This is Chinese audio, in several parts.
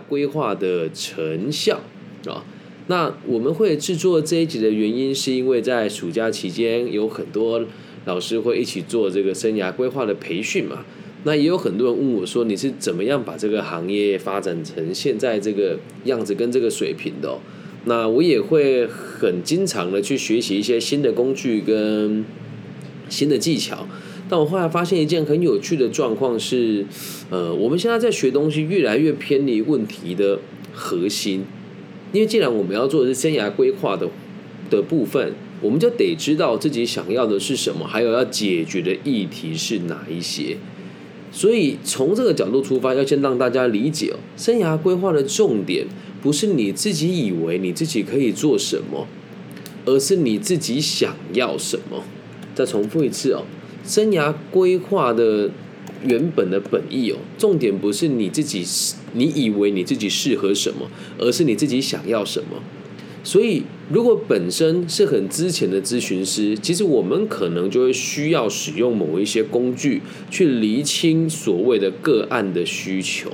规划的成效啊。那我们会制作这一集的原因，是因为在暑假期间有很多老师会一起做这个生涯规划的培训嘛。那也有很多人问我说，你是怎么样把这个行业发展成现在这个样子跟这个水平的？那我也会很经常的去学习一些新的工具跟新的技巧。但我后来发现一件很有趣的状况是，呃，我们现在在学东西越来越偏离问题的核心。因为既然我们要做的是生涯规划的的部分，我们就得知道自己想要的是什么，还有要解决的议题是哪一些。所以从这个角度出发，要先让大家理解哦，生涯规划的重点不是你自己以为你自己可以做什么，而是你自己想要什么。再重复一次哦，生涯规划的原本的本意哦，重点不是你自己你以为你自己适合什么，而是你自己想要什么。所以，如果本身是很之前的咨询师，其实我们可能就会需要使用某一些工具去厘清所谓的个案的需求。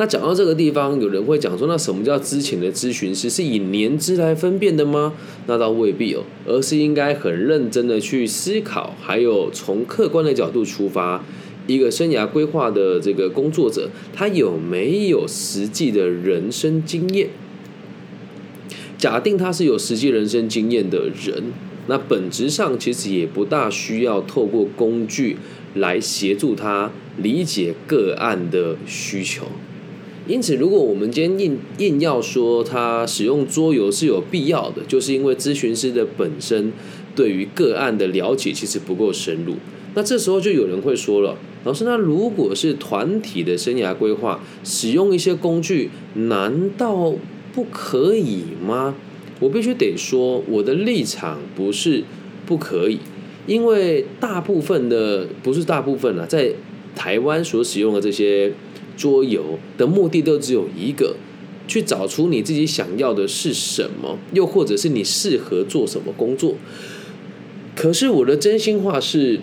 那讲到这个地方，有人会讲说，那什么叫之前的咨询师？是以年资来分辨的吗？那倒未必哦，而是应该很认真的去思考，还有从客观的角度出发，一个生涯规划的这个工作者，他有没有实际的人生经验？假定他是有实际人生经验的人，那本质上其实也不大需要透过工具来协助他理解个案的需求。因此，如果我们今天硬硬要说他使用桌游是有必要的，就是因为咨询师的本身对于个案的了解其实不够深入。那这时候就有人会说了，老师，那如果是团体的生涯规划，使用一些工具，难道？不可以吗？我必须得说，我的立场不是不可以，因为大部分的不是大部分了，在台湾所使用的这些桌游的目的都只有一个，去找出你自己想要的是什么，又或者是你适合做什么工作。可是我的真心话是，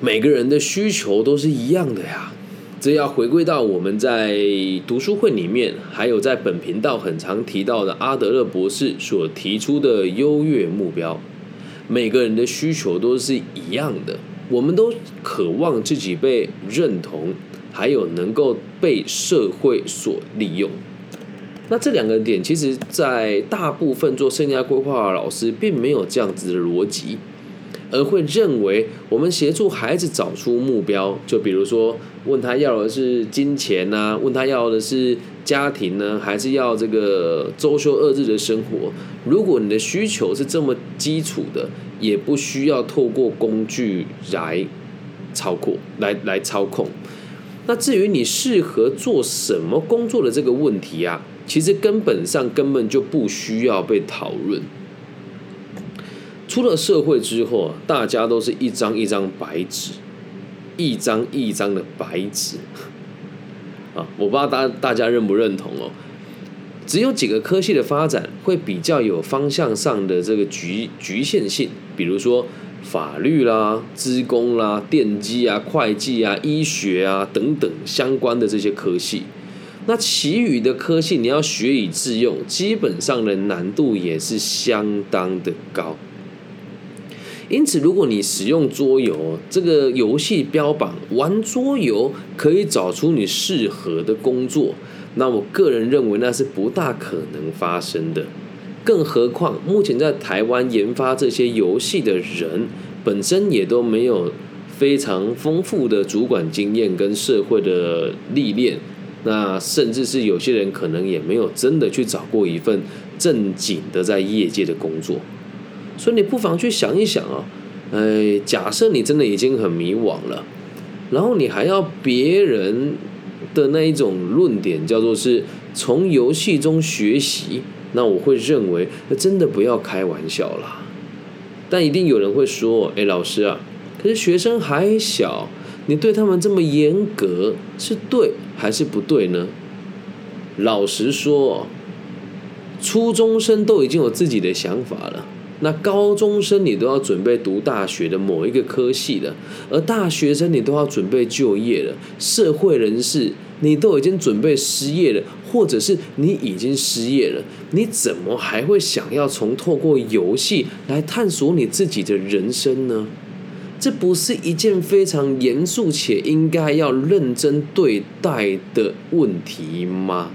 每个人的需求都是一样的呀。这要回归到我们在读书会里面，还有在本频道很常提到的阿德勒博士所提出的优越目标。每个人的需求都是一样的，我们都渴望自己被认同，还有能够被社会所利用。那这两个点，其实在大部分做生涯规划的老师，并没有这样子的逻辑。而会认为，我们协助孩子找出目标，就比如说问他要的是金钱呢，问他要的是家庭呢，还是要这个周休二日的生活？如果你的需求是这么基础的，也不需要透过工具来操控，来来操控。那至于你适合做什么工作的这个问题啊，其实根本上根本就不需要被讨论。出了社会之后啊，大家都是一张一张白纸，一张一张的白纸啊！我不知道大大家认不认同哦。只有几个科系的发展会比较有方向上的这个局局限性，比如说法律啦、资工啦、电机啊、会计啊、医学啊等等相关的这些科系。那其余的科系你要学以致用，基本上的难度也是相当的高。因此，如果你使用桌游这个游戏标榜玩桌游可以找出你适合的工作，那我个人认为那是不大可能发生的。更何况，目前在台湾研发这些游戏的人本身也都没有非常丰富的主管经验跟社会的历练，那甚至是有些人可能也没有真的去找过一份正经的在业界的工作。所以你不妨去想一想啊，哎，假设你真的已经很迷惘了，然后你还要别人的那一种论点叫做是从游戏中学习，那我会认为那真的不要开玩笑啦。但一定有人会说，哎，老师啊，可是学生还小，你对他们这么严格是对还是不对呢？老实说，初中生都已经有自己的想法了。那高中生你都要准备读大学的某一个科系了，而大学生你都要准备就业了，社会人士你都已经准备失业了，或者是你已经失业了，你怎么还会想要从透过游戏来探索你自己的人生呢？这不是一件非常严肃且应该要认真对待的问题吗？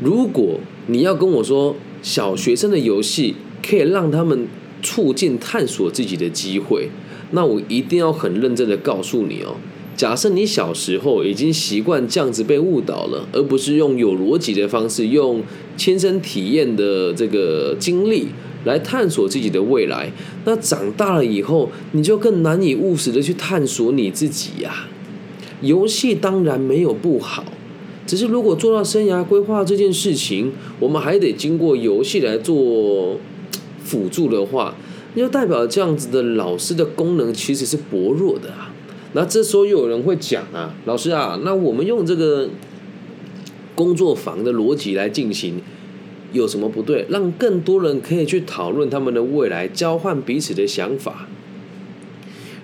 如果你要跟我说小学生的游戏可以让他们促进探索自己的机会，那我一定要很认真的告诉你哦。假设你小时候已经习惯这样子被误导了，而不是用有逻辑的方式，用亲身体验的这个经历来探索自己的未来，那长大了以后，你就更难以务实的去探索你自己呀。游戏当然没有不好。只是，如果做到生涯规划这件事情，我们还得经过游戏来做辅助的话，那就代表这样子的老师的功能其实是薄弱的啊。那这时候又有人会讲啊，老师啊，那我们用这个工作坊的逻辑来进行，有什么不对？让更多人可以去讨论他们的未来，交换彼此的想法。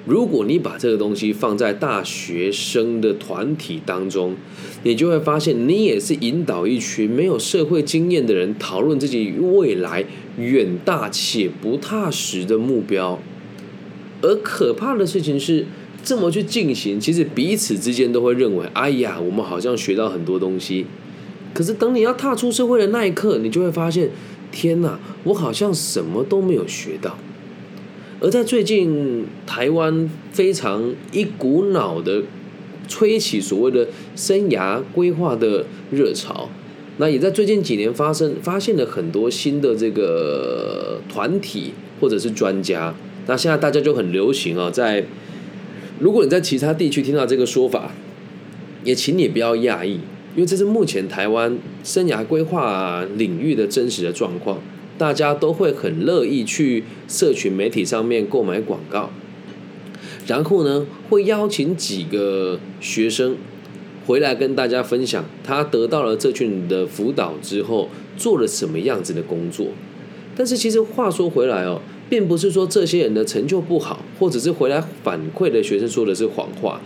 如果你把这个东西放在大学生的团体当中，你就会发现，你也是引导一群没有社会经验的人讨论自己未来远大且不踏实的目标。而可怕的事情是，这么去进行，其实彼此之间都会认为，哎呀，我们好像学到很多东西。可是等你要踏出社会的那一刻，你就会发现，天哪，我好像什么都没有学到。而在最近，台湾非常一股脑的吹起所谓的生涯规划的热潮，那也在最近几年发生，发现了很多新的这个团体或者是专家。那现在大家就很流行啊，在如果你在其他地区听到这个说法，也请你不要讶异，因为这是目前台湾生涯规划领域的真实的状况。大家都会很乐意去社群媒体上面购买广告，然后呢，会邀请几个学生回来跟大家分享他得到了这群的辅导之后做了什么样子的工作。但是其实话说回来哦，并不是说这些人的成就不好，或者是回来反馈的学生说的是谎话，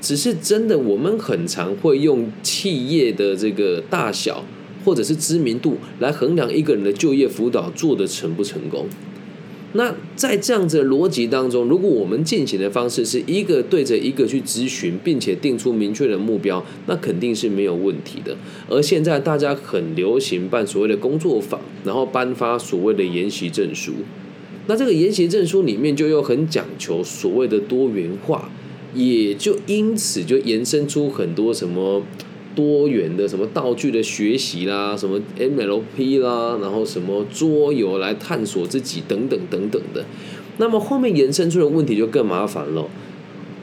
只是真的我们很常会用企业的这个大小。或者是知名度来衡量一个人的就业辅导做的成不成功。那在这样子的逻辑当中，如果我们进行的方式是一个对着一个去咨询，并且定出明确的目标，那肯定是没有问题的。而现在大家很流行办所谓的工作坊，然后颁发所谓的研习证书。那这个研习证书里面就又很讲求所谓的多元化，也就因此就延伸出很多什么。多元的什么道具的学习啦，什么 MLP 啦，然后什么桌游来探索自己等等等等的，那么后面延伸出的问题就更麻烦了。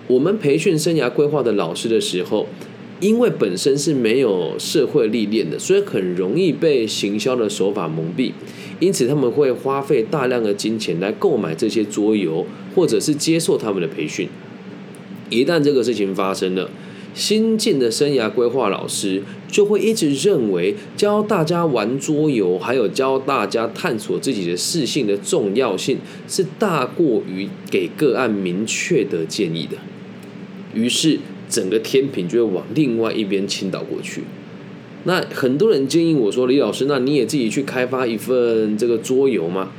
我们培训生涯规划的老师的时候，因为本身是没有社会历练的，所以很容易被行销的手法蒙蔽，因此他们会花费大量的金钱来购买这些桌游，或者是接受他们的培训。一旦这个事情发生了，新进的生涯规划老师就会一直认为教大家玩桌游，还有教大家探索自己的适性的重要性是大过于给个案明确的建议的。于是整个天平就会往另外一边倾倒过去。那很多人建议我说：“李老师，那你也自己去开发一份这个桌游吗？”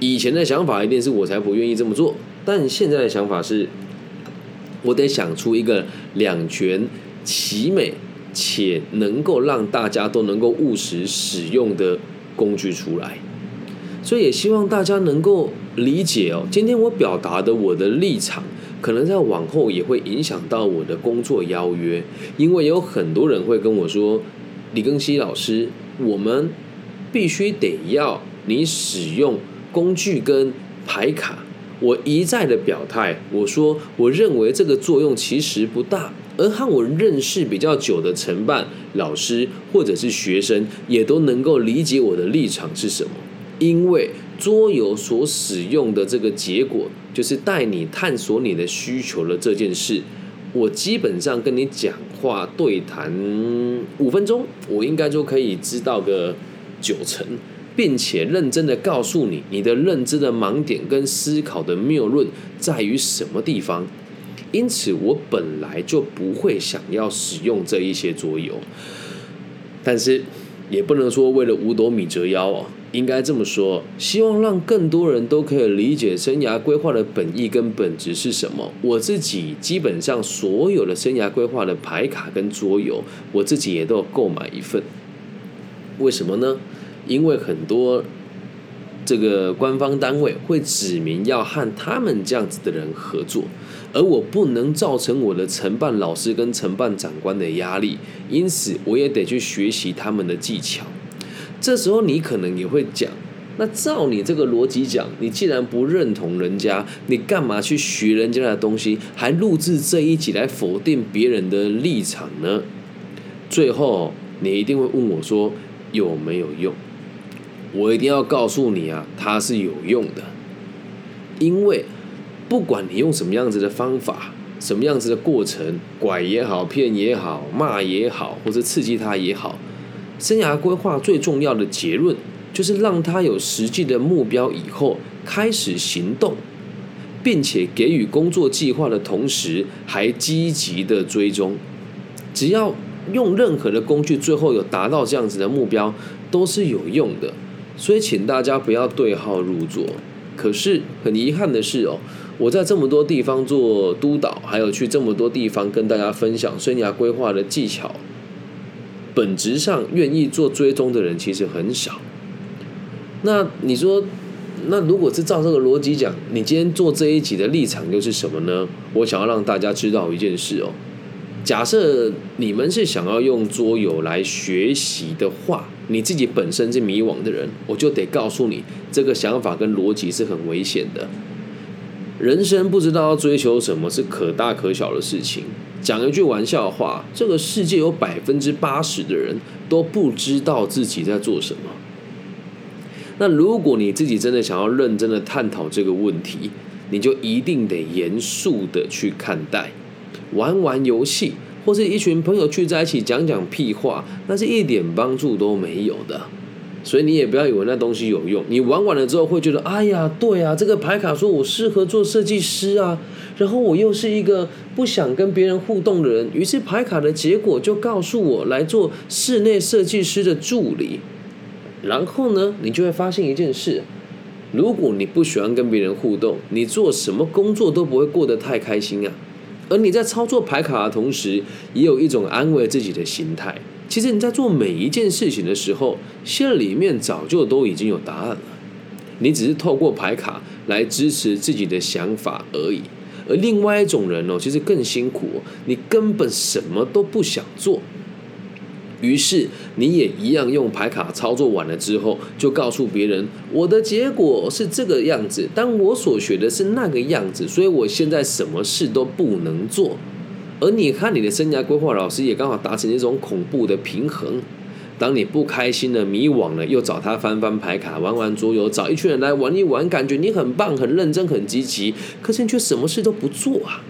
以前的想法一定是我才不愿意这么做，但现在的想法是。我得想出一个两全其美且能够让大家都能够务实使用的工具出来，所以也希望大家能够理解哦。今天我表达的我的立场，可能在往后也会影响到我的工作邀约，因为有很多人会跟我说：“李庚希老师，我们必须得要你使用工具跟牌卡。”我一再的表态，我说我认为这个作用其实不大，而和我认识比较久的承办老师或者是学生也都能够理解我的立场是什么。因为桌游所使用的这个结果，就是带你探索你的需求的这件事。我基本上跟你讲话对谈五分钟，我应该就可以知道个九成。并且认真的告诉你，你的认知的盲点跟思考的谬论在于什么地方。因此，我本来就不会想要使用这一些桌游，但是也不能说为了五斗米折腰哦。应该这么说，希望让更多人都可以理解生涯规划的本意跟本质是什么。我自己基本上所有的生涯规划的牌卡跟桌游，我自己也都有购买一份。为什么呢？因为很多这个官方单位会指明要和他们这样子的人合作，而我不能造成我的承办老师跟承办长官的压力，因此我也得去学习他们的技巧。这时候你可能也会讲，那照你这个逻辑讲，你既然不认同人家，你干嘛去学人家的东西，还录制这一集来否定别人的立场呢？最后你一定会问我说有没有用？我一定要告诉你啊，它是有用的，因为不管你用什么样子的方法，什么样子的过程，拐也好，骗也好，骂也好，或者刺激他也好。生涯规划最重要的结论，就是让他有实际的目标以后开始行动，并且给予工作计划的同时，还积极的追踪。只要用任何的工具，最后有达到这样子的目标，都是有用的。所以，请大家不要对号入座。可是很遗憾的是哦，我在这么多地方做督导，还有去这么多地方跟大家分享生涯规划的技巧。本质上愿意做追踪的人其实很少。那你说，那如果是照这个逻辑讲，你今天做这一集的立场又是什么呢？我想要让大家知道一件事哦。假设你们是想要用桌游来学习的话，你自己本身是迷惘的人，我就得告诉你，这个想法跟逻辑是很危险的。人生不知道要追求什么是可大可小的事情。讲一句玩笑话，这个世界有百分之八十的人都不知道自己在做什么。那如果你自己真的想要认真的探讨这个问题，你就一定得严肃的去看待。玩玩游戏，或是一群朋友聚在一起讲讲屁话，那是一点帮助都没有的。所以你也不要以为那东西有用，你玩完了之后会觉得，哎呀，对啊，这个牌卡说我适合做设计师啊。然后我又是一个不想跟别人互动的人，于是牌卡的结果就告诉我来做室内设计师的助理。然后呢，你就会发现一件事：如果你不喜欢跟别人互动，你做什么工作都不会过得太开心啊。而你在操作牌卡的同时，也有一种安慰自己的心态。其实你在做每一件事情的时候，心里面早就都已经有答案了，你只是透过牌卡来支持自己的想法而已。而另外一种人哦，其实更辛苦，你根本什么都不想做，于是你也一样用牌卡操作完了之后，就告诉别人我的结果是这个样子，但我所学的是那个样子，所以我现在什么事都不能做。而你看你的生涯规划老师也刚好达成一种恐怖的平衡。当你不开心了、迷惘了，又找他翻翻牌卡、玩玩桌游，找一群人来玩一玩，感觉你很棒、很认真、很积极，可是你却什么事都不做啊。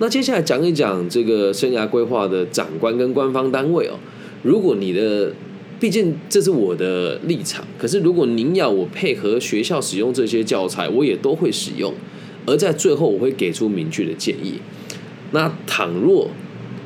那接下来讲一讲这个生涯规划的长官跟官方单位哦。如果你的，毕竟这是我的立场，可是如果您要我配合学校使用这些教材，我也都会使用。而在最后，我会给出明确的建议。那倘若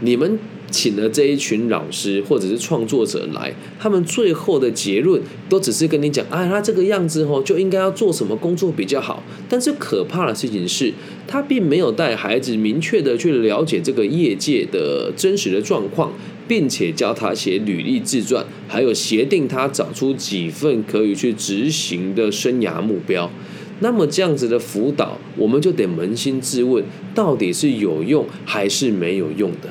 你们。请了这一群老师或者是创作者来，他们最后的结论都只是跟你讲，哎，他这个样子哦，就应该要做什么工作比较好。但是可怕的事情是，他并没有带孩子明确的去了解这个业界的真实的状况，并且教他写履历自传，还有协定他找出几份可以去执行的生涯目标。那么这样子的辅导，我们就得扪心自问，到底是有用还是没有用的？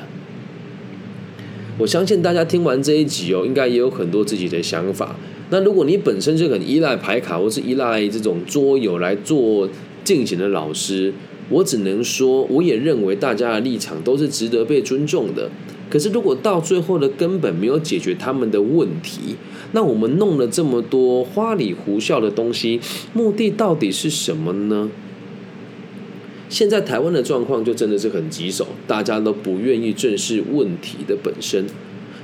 我相信大家听完这一集哦，应该也有很多自己的想法。那如果你本身就很依赖牌卡，或是依赖这种桌游来做进行的老师，我只能说，我也认为大家的立场都是值得被尊重的。可是如果到最后的根本没有解决他们的问题，那我们弄了这么多花里胡哨的东西，目的到底是什么呢？现在台湾的状况就真的是很棘手，大家都不愿意正视问题的本身。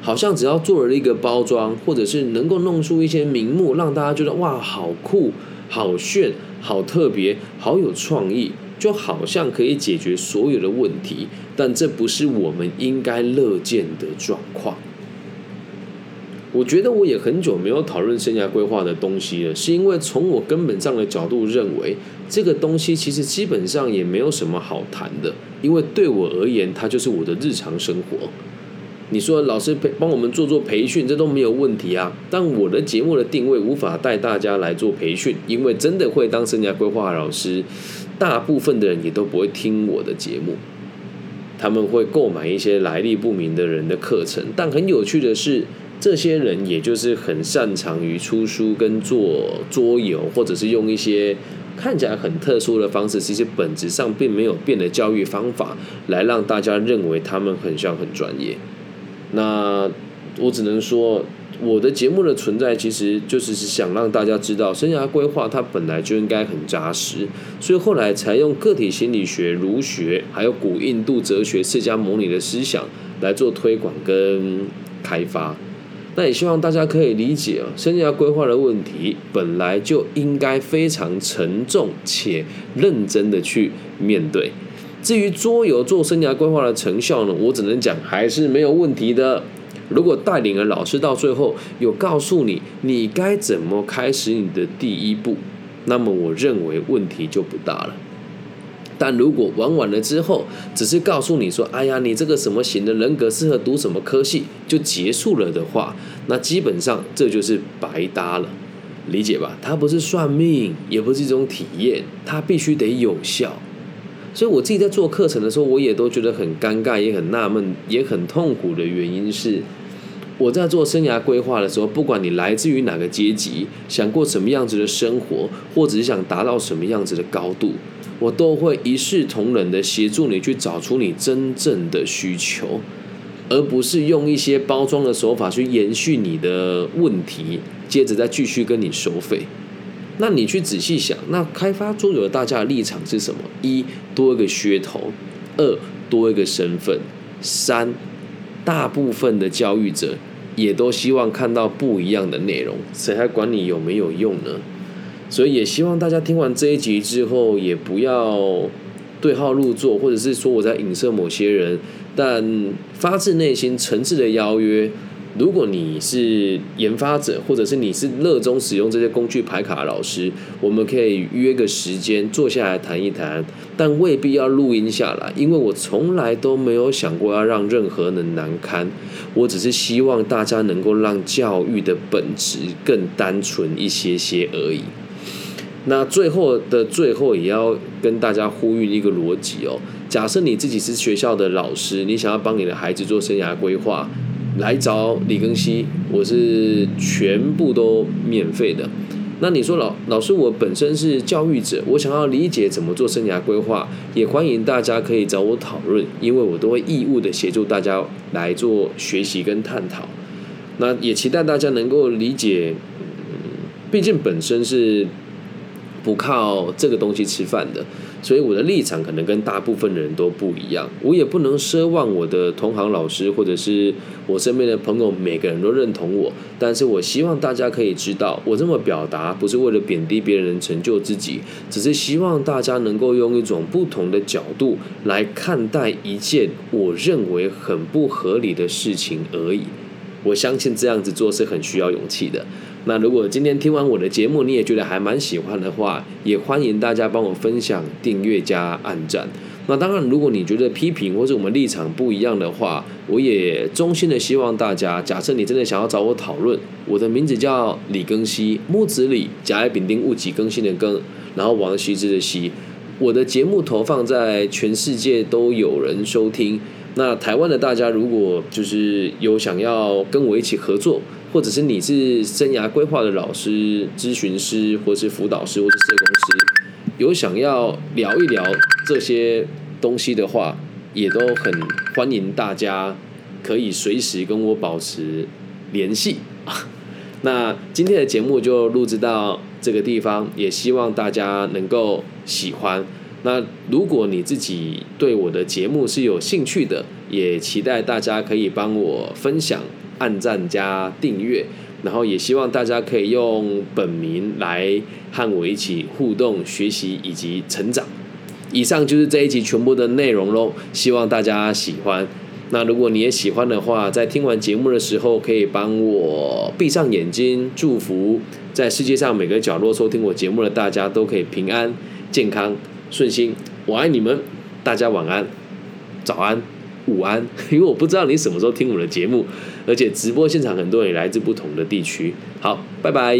好像只要做了一个包装，或者是能够弄出一些名目，让大家觉得哇，好酷、好炫、好特别、好有创意，就好像可以解决所有的问题。但这不是我们应该乐见的状况。我觉得我也很久没有讨论生涯规划的东西了，是因为从我根本上的角度认为，这个东西其实基本上也没有什么好谈的，因为对我而言，它就是我的日常生活。你说老师培帮我们做做培训，这都没有问题啊。但我的节目的定位无法带大家来做培训，因为真的会当生涯规划老师，大部分的人也都不会听我的节目，他们会购买一些来历不明的人的课程。但很有趣的是。这些人也就是很擅长于出书跟做桌游，或者是用一些看起来很特殊的方式，其实本质上并没有变的教育方法，来让大家认为他们很像很专业。那我只能说，我的节目的存在其实就是想让大家知道，生涯规划它本来就应该很扎实，所以后来才用个体心理学、儒学，还有古印度哲学、释迦牟尼的思想来做推广跟开发。那也希望大家可以理解啊，生涯规划的问题本来就应该非常沉重且认真的去面对。至于桌游做生涯规划的成效呢，我只能讲还是没有问题的。如果带领的老师到最后有告诉你你该怎么开始你的第一步，那么我认为问题就不大了。但如果玩完了之后，只是告诉你说：“哎呀，你这个什么型的人格适合读什么科系”，就结束了的话，那基本上这就是白搭了，理解吧？它不是算命，也不是一种体验，它必须得有效。所以我自己在做课程的时候，我也都觉得很尴尬，也很纳闷，也很痛苦的原因是，我在做生涯规划的时候，不管你来自于哪个阶级，想过什么样子的生活，或者是想达到什么样子的高度。我都会一视同仁的协助你去找出你真正的需求，而不是用一些包装的手法去延续你的问题，接着再继续跟你收费。那你去仔细想，那开发桌游的大家的立场是什么？一多一个噱头，二多一个身份，三大部分的教育者也都希望看到不一样的内容，谁还管你有没有用呢？所以也希望大家听完这一集之后，也不要对号入座，或者是说我在影射某些人，但发自内心、诚挚的邀约。如果你是研发者，或者是你是热衷使用这些工具排卡的老师，我们可以约个时间坐下来谈一谈，但未必要录音下来，因为我从来都没有想过要让任何人难堪，我只是希望大家能够让教育的本质更单纯一些些而已。那最后的最后，也要跟大家呼吁一个逻辑哦。假设你自己是学校的老师，你想要帮你的孩子做生涯规划，来找李庚希，我是全部都免费的。那你说老老师，我本身是教育者，我想要理解怎么做生涯规划，也欢迎大家可以找我讨论，因为我都会义务的协助大家来做学习跟探讨。那也期待大家能够理解，嗯毕竟本身是。不靠这个东西吃饭的，所以我的立场可能跟大部分的人都不一样。我也不能奢望我的同行老师或者是我身边的朋友每个人都认同我。但是我希望大家可以知道，我这么表达不是为了贬低别人成就自己，只是希望大家能够用一种不同的角度来看待一件我认为很不合理的事情而已。我相信这样子做是很需要勇气的。那如果今天听完我的节目，你也觉得还蛮喜欢的话，也欢迎大家帮我分享、订阅加按赞。那当然，如果你觉得批评或者我们立场不一样的话，我也衷心的希望大家，假设你真的想要找我讨论，我的名字叫李庚希，木子李，甲乙丙丁戊己更新的更，然后王羲之的羲。我的节目投放在全世界都有人收听。那台湾的大家，如果就是有想要跟我一起合作。或者是你是生涯规划的老师、咨询师，或是辅导师，或是社工师，有想要聊一聊这些东西的话，也都很欢迎大家可以随时跟我保持联系 那今天的节目就录制到这个地方，也希望大家能够喜欢。那如果你自己对我的节目是有兴趣的，也期待大家可以帮我分享、按赞加订阅，然后也希望大家可以用本名来和我一起互动、学习以及成长。以上就是这一集全部的内容喽，希望大家喜欢。那如果你也喜欢的话，在听完节目的时候，可以帮我闭上眼睛，祝福在世界上每个角落收听我节目的大家都可以平安、健康。顺心，我爱你们，大家晚安、早安、午安，因为我不知道你什么时候听我的节目，而且直播现场很多人来自不同的地区。好，拜拜。